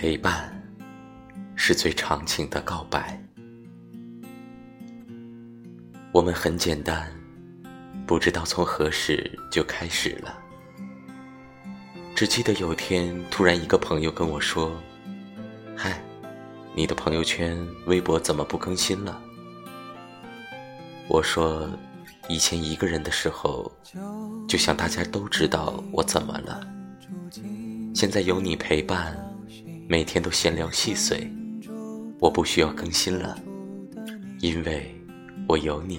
陪伴是最长情的告白。我们很简单，不知道从何时就开始了。只记得有天，突然一个朋友跟我说：“嗨，你的朋友圈、微博怎么不更新了？”我说：“以前一个人的时候，就想大家都知道我怎么了。现在有你陪伴。”每天都闲聊细碎，我不需要更新了，因为我有你。